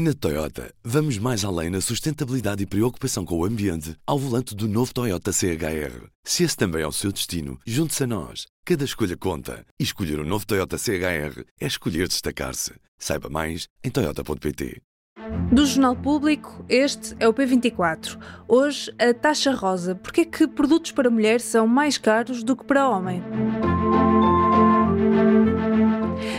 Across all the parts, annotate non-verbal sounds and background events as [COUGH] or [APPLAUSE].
Na Toyota, vamos mais além na sustentabilidade e preocupação com o ambiente ao volante do novo Toyota CHR. Se esse também é o seu destino, junte-se a nós. Cada escolha conta. E escolher o um novo Toyota CHR é escolher destacar-se. Saiba mais em Toyota.pt. Do Jornal Público, este é o P24. Hoje, a taxa rosa. Porquê é que produtos para mulher são mais caros do que para homem?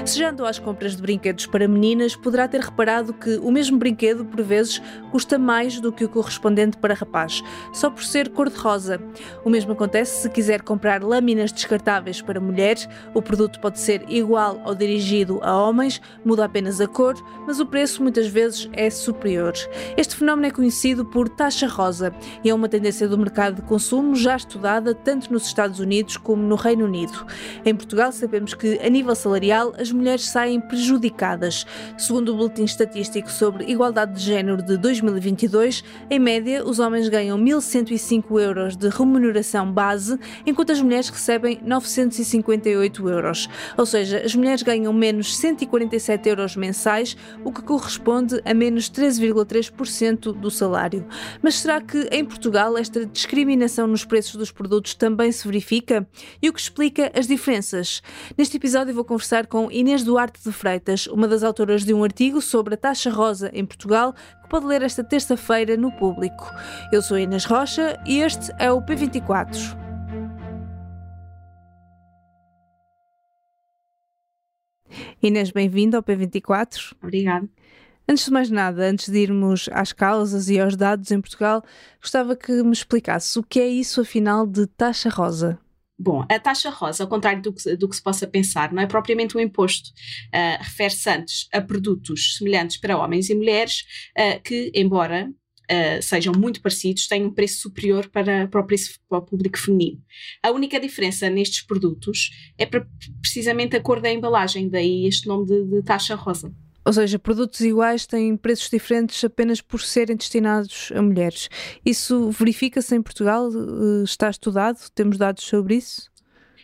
Se já andou às compras de brinquedos para meninas, poderá ter reparado que o mesmo brinquedo, por vezes, custa mais do que o correspondente para rapaz, só por ser cor-de-rosa. O mesmo acontece se quiser comprar lâminas descartáveis para mulheres, o produto pode ser igual ao dirigido a homens, muda apenas a cor, mas o preço muitas vezes é superior. Este fenómeno é conhecido por taxa rosa e é uma tendência do mercado de consumo já estudada tanto nos Estados Unidos como no Reino Unido. Em Portugal, sabemos que, a nível salarial, as mulheres saem prejudicadas. Segundo o Boletim Estatístico sobre Igualdade de Género de 2022, em média, os homens ganham 1.105 euros de remuneração base, enquanto as mulheres recebem 958 euros. Ou seja, as mulheres ganham menos 147 euros mensais, o que corresponde a menos 13,3% do salário. Mas será que em Portugal esta discriminação nos preços dos produtos também se verifica? E o que explica as diferenças? Neste episódio vou conversar com Inês Duarte de Freitas, uma das autoras de um artigo sobre a taxa rosa em Portugal, que pode ler esta terça-feira no público. Eu sou Inês Rocha e este é o P24. Inês, bem-vinda ao P24. Obrigada. Antes de mais nada, antes de irmos às causas e aos dados em Portugal, gostava que me explicasse o que é isso, afinal, de taxa rosa. Bom, a taxa rosa, ao contrário do que, do que se possa pensar, não é propriamente um imposto. Uh, Refere-se antes a produtos semelhantes para homens e mulheres uh, que, embora Uh, sejam muito parecidos, têm um preço superior para, para o preço para o público feminino. A única diferença nestes produtos é para, precisamente a cor da embalagem, daí este nome de, de taxa rosa. Ou seja, produtos iguais têm preços diferentes apenas por serem destinados a mulheres. Isso verifica-se em Portugal? Eh, está estudado? Temos dados sobre isso?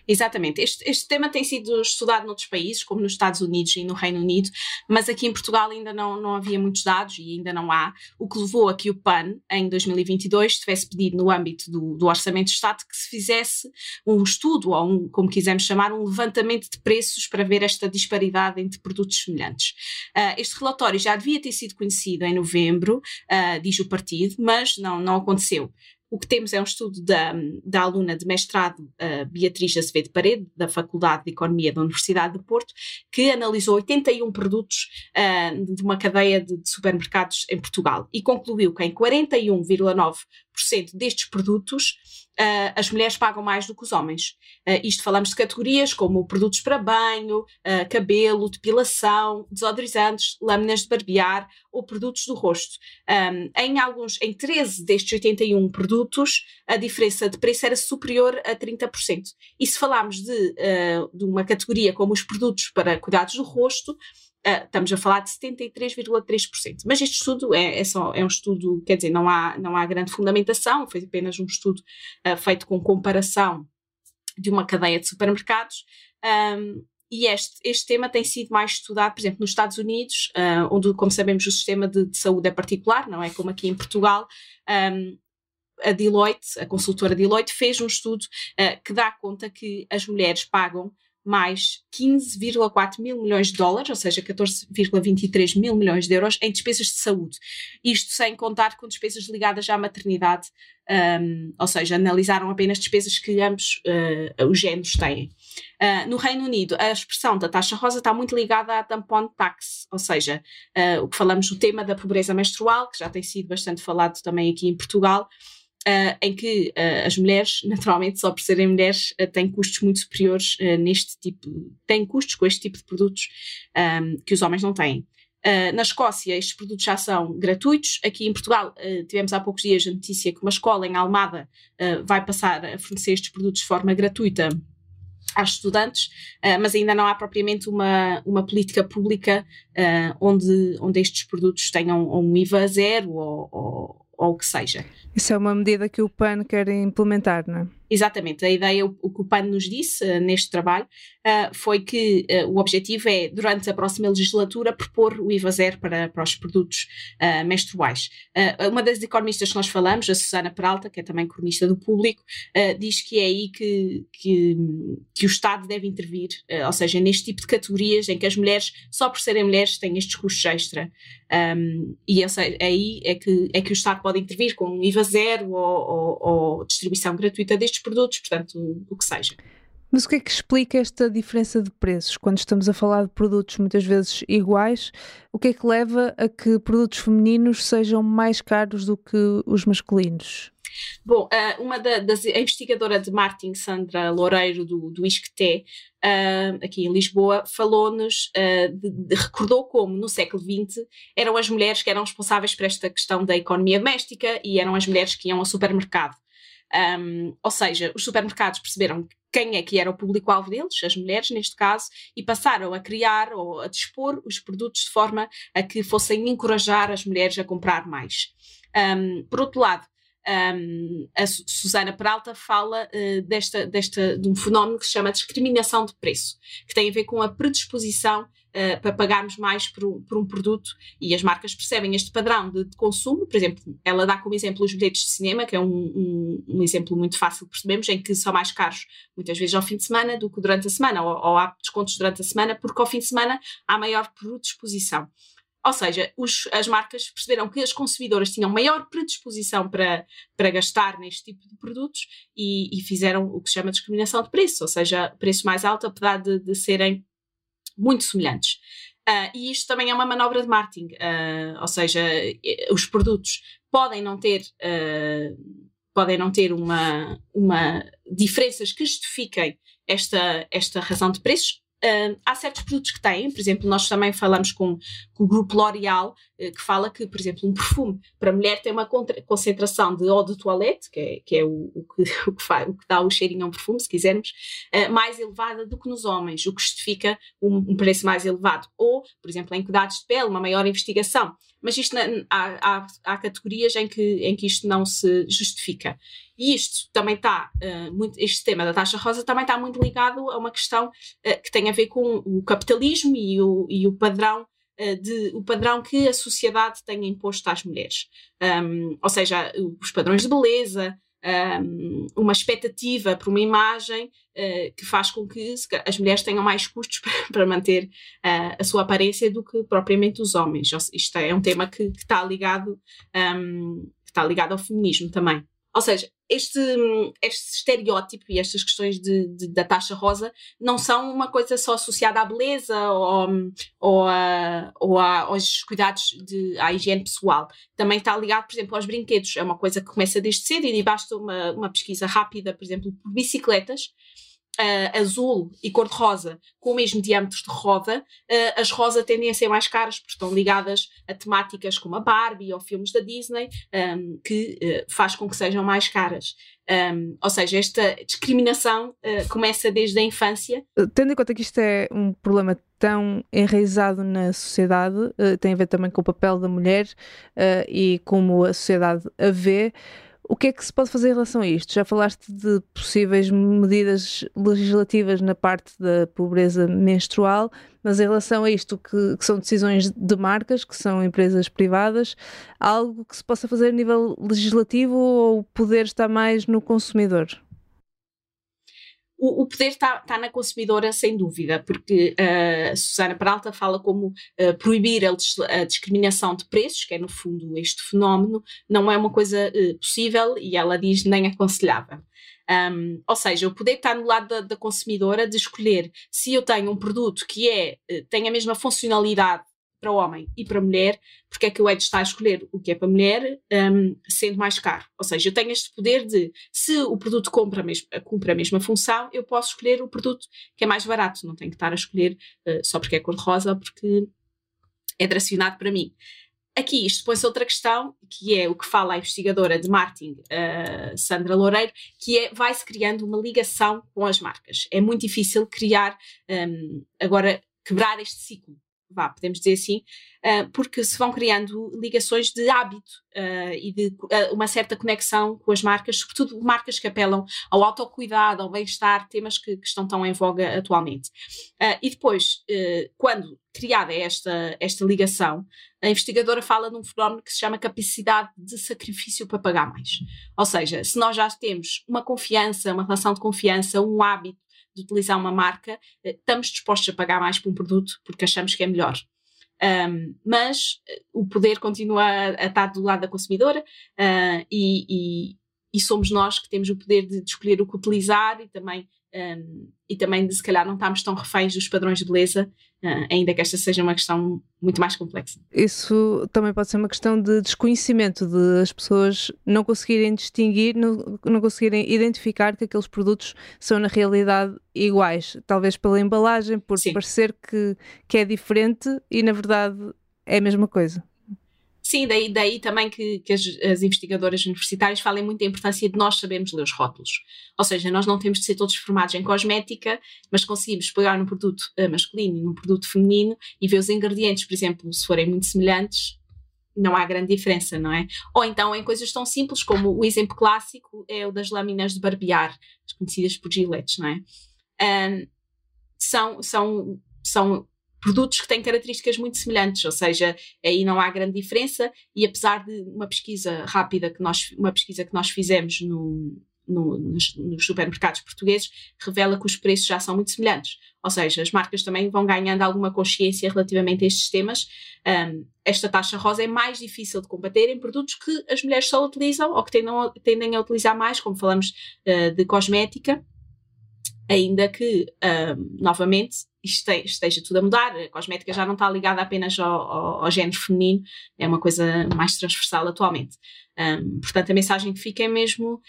Exatamente. Este, este tema tem sido estudado noutros países, como nos Estados Unidos e no Reino Unido, mas aqui em Portugal ainda não, não havia muitos dados e ainda não há, o que levou a que o PAN, em 2022, tivesse pedido no âmbito do, do Orçamento de Estado que se fizesse um estudo, ou um, como quisermos chamar, um levantamento de preços para ver esta disparidade entre produtos semelhantes. Uh, este relatório já devia ter sido conhecido em novembro, uh, diz o partido, mas não, não aconteceu. O que temos é um estudo da, da aluna de mestrado Beatriz Azevedo Parede, da Faculdade de Economia da Universidade de Porto, que analisou 81 produtos uh, de uma cadeia de, de, supermercados em Portugal e concluiu que em 41,9% destes produtos uh, as mulheres pagam mais do que os homens. Uh, isto falamos de categorias como produtos para banho, uh, cabelo, depilação, desodorizantes, lâminas de barbear ou produtos do rosto. Um, em alguns, em 13 destes 81 produtos, a diferença de preço era superior a 30%. E se falarmos de, de uma categoria como os produtos para cuidados do rosto, Uh, estamos a falar de 73,3%. Mas este estudo é, é, só, é um estudo, quer dizer, não há, não há grande fundamentação, foi apenas um estudo uh, feito com comparação de uma cadeia de supermercados. Um, e este, este tema tem sido mais estudado, por exemplo, nos Estados Unidos, uh, onde, como sabemos, o sistema de, de, saúde é particular, não é como aqui em Portugal. Um, a Deloitte, a consultora Deloitte, fez um estudo que dá conta que as mulheres pagam mais 15,4 mil milhões de dólares, ou seja, 14,23 mil milhões de euros em despesas de saúde. Isto sem contar com despesas ligadas à maternidade, um, ou seja, analisaram apenas despesas que ambos uh, os géneros têm. Uh, no Reino Unido, a expressão da taxa rosa está muito ligada à tampon tax, ou seja, uh, o que falamos do tema da pobreza menstrual, que já tem sido bastante falado também aqui em Portugal, Uh, em que uh, as mulheres, [LAUGHS] naturalmente, só por serem mulheres, uh, têm custos muito superiores neste tipo, têm custos com este tipo de produtos um, que os homens não têm. na Escócia, estes produtos já são gratuitos. Aqui em Portugal, tivemos há poucos dias a notícia que uma escola em Almada vai passar a fornecer estes produtos de forma gratuita às estudantes, mas ainda não há propriamente uma, uma política pública onde, onde estes produtos tenham um IVA zero ou, ou, ou o que seja. Isso é uma medida que o PAN quer implementar, não é? Exatamente, a ideia, o, que o PAN nos disse uh, neste trabalho uh, foi que uh, o objetivo é, durante a próxima legislatura, propor o IVA zero para, para os produtos menstruais. uma das economistas que nós falamos, a Susana Peralta, que é também cronista do público, diz que é aí que, que, que o Estado deve intervir, ou seja, neste tipo de categorias em que as mulheres, só por serem mulheres, têm estes custos extra. Um, e sei, aí é que, é que o Estado pode intervir com IVA zero ou, ou, ou distribuição gratuita destes produtos, portanto, o, o que seja. Mas o que é que explica esta diferença de preços? Quando estamos a falar de produtos muitas vezes iguais, o que é que leva a que produtos femininos sejam mais caros do que os masculinos? Bom, uh, uma da, das a investigadora de marketing, Sandra Loureiro, do, do ISCTE, uh, aqui em Lisboa, falou-nos, uh, recordou como no século XX eram as mulheres que eram responsáveis por esta questão da economia doméstica e eram as mulheres que iam ao supermercado. Um, ou seja, os supermercados perceberam quem é que era o público-alvo deles, as mulheres neste caso, e passaram a criar ou a dispor os produtos de forma a que fossem encorajar as mulheres a comprar mais. Um, por outro lado, um, a Susana Peralta fala uh, desta, desta, de um fenómeno que se chama discriminação de preço, que tem a ver com a predisposição uh, para pagarmos mais por, por, um produto e as marcas percebem este padrão de, de, consumo. Por exemplo, ela dá como exemplo os bilhetes de cinema, que é um, um, um, exemplo muito fácil, percebemos, em que são mais caros muitas vezes ao fim de semana do que durante a semana, ou, ou há descontos durante a semana, porque ao fim de semana há maior predisposição. Ou seja, os, as marcas perceberam que as consumidoras tinham maior predisposição para, para gastar neste tipo de produtos e, e fizeram o que se chama discriminação de preço, ou seja, preço mais alto, apesar de, de serem muito semelhantes. Uh, e isto também é uma manobra de marketing, uh, ou seja, os produtos podem não ter, uh, podem não ter uma, uma diferenças que justifiquem esta, esta razão de preços, Há certos produtos que têm, por exemplo, nós também falamos com, com o grupo L'Oréal, uh, que fala que, por exemplo, um perfume para mulher tem uma concentração de eau de toilette, que é, que é o, o, que, [LAUGHS] o, que faz, o que dá o cheirinho a um perfume, se quisermos, uh, mais elevada do que nos homens, o que justifica um, um, preço mais elevado. Ou, por exemplo, em cuidados de pele, uma maior investigação. Mas isto, há, há, há categorias em que, em que isto não se justifica. E isto também está, uh, muito, este tema da taxa rosa também está muito ligado a uma questão uh, que tem a ver com o capitalismo e o, e o padrão uh, de, o padrão que a sociedade tem imposto às mulheres. Um, ou seja, os padrões de beleza, um, uma expectativa para uma imagem que faz com que as mulheres tenham mais custos [LAUGHS] para, manter a sua aparência do que propriamente os homens. Isto é um tema que, que está ligado, um, está ligado ao feminismo também. Ou seja, este, este estereótipo e estas questões de, de, da taxa rosa não são uma coisa só associada à beleza ou, ou, a, ou a, aos cuidados de, à higiene pessoal. Também está ligado, por exemplo, aos brinquedos. É uma coisa que começa desde cedo e basta uma, uma pesquisa rápida, por exemplo, por bicicletas uh, azul e cor-de-rosa com o mesmo diâmetro de roda, uh, as rosa tendem a ser mais caras porque estão ligadas a temáticas como a Barbie ou filmes da Disney, um, que uh, faz com que sejam mais caras. Um, ou seja, esta discriminação uh, começa desde a infância. Tendo em conta que isto é um problema tão enraizado na sociedade, uh, tem a ver também com o papel da mulher uh, e como a sociedade a vê. O que é que se pode fazer em relação a isto? Já falaste de possíveis medidas legislativas na parte da pobreza menstrual, mas em relação a isto, que, que, são decisões de marcas, que são empresas privadas, algo que se possa fazer a nível legislativo ou o poder está mais no consumidor? O, o poder está tá na consumidora, sem dúvida, porque uh, Susana Peralta fala como uh, proibir a, a, discriminação de preços, que é no fundo este fenómeno, não é uma coisa uh, possível e ela diz nem aconselhável. Um, ou seja, o poder está no lado da, da, consumidora de escolher se eu tenho um produto que é, tem a mesma funcionalidade para homem e para mulher, porque é que é de estar a escolher o que é para mulher, um, sendo mais caro. Ou seja, eu tenho este poder de, se o produto cumpre a, cumpre a mesma função, eu posso escolher o produto que é mais barato, não tenho que estar a escolher uh, só porque é cor-de-rosa ou porque é direcionado para mim. Aqui isto põe-se outra questão, que é o que fala a investigadora de marketing, uh, Sandra Loureiro, que é vai-se criando uma ligação com as marcas. É muito difícil criar, um, agora, quebrar este ciclo vá, podemos dizer assim, uh, porque se vão criando ligações de hábito uh, e de uh, uma certa conexão com as marcas, sobretudo marcas que apelam ao autocuidado, ao bem-estar, temas que, que, estão tão em voga atualmente. e depois, quando criada esta, esta ligação, a investigadora fala de um fenómeno que se chama capacidade de sacrifício para pagar mais. Ou seja, se nós já temos uma confiança, uma relação de confiança, um hábito de utilizar uma marca, eh, estamos dispostos a pagar mais por um produto porque achamos que é melhor. Um, mas eh, o poder continua a, a, estar do lado da consumidora uh, e, e, e, somos nós que temos o poder de, de escolher o que utilizar e também um, e também de se calhar não estarmos tão reféns dos padrões de beleza, uh, ainda que esta seja uma questão muito mais complexa. Isso também pode ser uma questão de desconhecimento, de as pessoas não conseguirem distinguir, não, não conseguirem identificar que aqueles produtos são na realidade iguais, talvez pela embalagem, por Sim. parecer que, que é diferente e na verdade é a mesma coisa. Sim, daí, daí também que, que as, as, investigadoras universitárias falem muito da importância de nós sabermos ler os rótulos. Ou seja, nós não temos de ser todos formados em cosmética, mas conseguimos pegar num produto uh, masculino e num produto feminino e ver os ingredientes, por exemplo, se forem muito semelhantes, não há grande diferença, não é? Ou então em coisas tão simples como o exemplo clássico é o das lâminas de barbear, conhecidas por giletes, não é? Um, são, são, são produtos que têm características muito semelhantes, ou seja, aí não há grande diferença e apesar de uma pesquisa rápida que nós, uma pesquisa que nós fizemos no, no, nos, nos, supermercados portugueses revela que os preços já são muito semelhantes. Ou seja, as marcas também vão ganhando alguma consciência relativamente a estes temas. Um, esta taxa rosa é mais difícil de combater em produtos que as mulheres só utilizam ou que tendem, tendem a utilizar mais, como falamos uh, de cosmética ainda que, um, novamente, esteja tudo a mudar. A cosmética já não está ligada apenas ao, ao, ao género feminino, é uma coisa mais transversal atualmente. Um, portanto, a mensagem que fica é mesmo: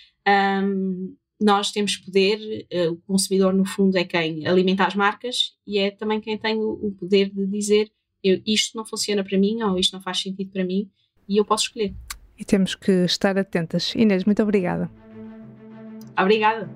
um, nós temos poder, uh, o consumidor, no fundo, é quem alimenta as marcas e é também quem tem o, o poder de dizer eu, isto não funciona para mim ou isto não faz sentido para mim e eu posso escolher. E temos que estar atentas. Inês, muito obrigada. Obrigada.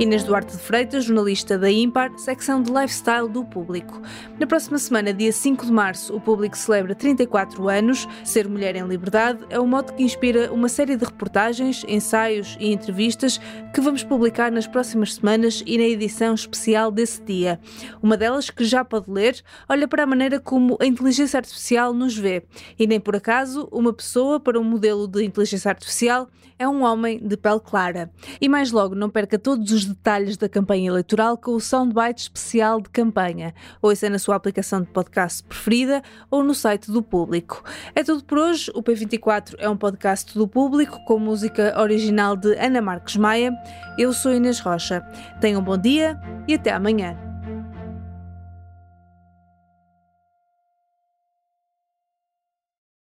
Inês Duarte de Freitas, jornalista da Impar, secção de lifestyle do Público. Na próxima semana, dia 5 de março, o Público celebra 34 anos. Ser mulher em liberdade é um modo que inspira uma série de reportagens, ensaios e entrevistas que vamos publicar nas próximas semanas e na edição especial desse dia. Uma delas, que já pode ler, olha para a maneira como a inteligência artificial nos vê. E nem por acaso, uma pessoa para um modelo de inteligência artificial é um homem de pele clara. E mais logo, não perca todos os detalhes da campanha eleitoral com o soundbite especial de campanha. Ouça na sua aplicação de podcast preferida ou no site do Público. É tudo por hoje. O P24 é um podcast do Público com música original de Ana Marques Maia. Eu sou Inês Rocha. Tenham um bom dia e até amanhã.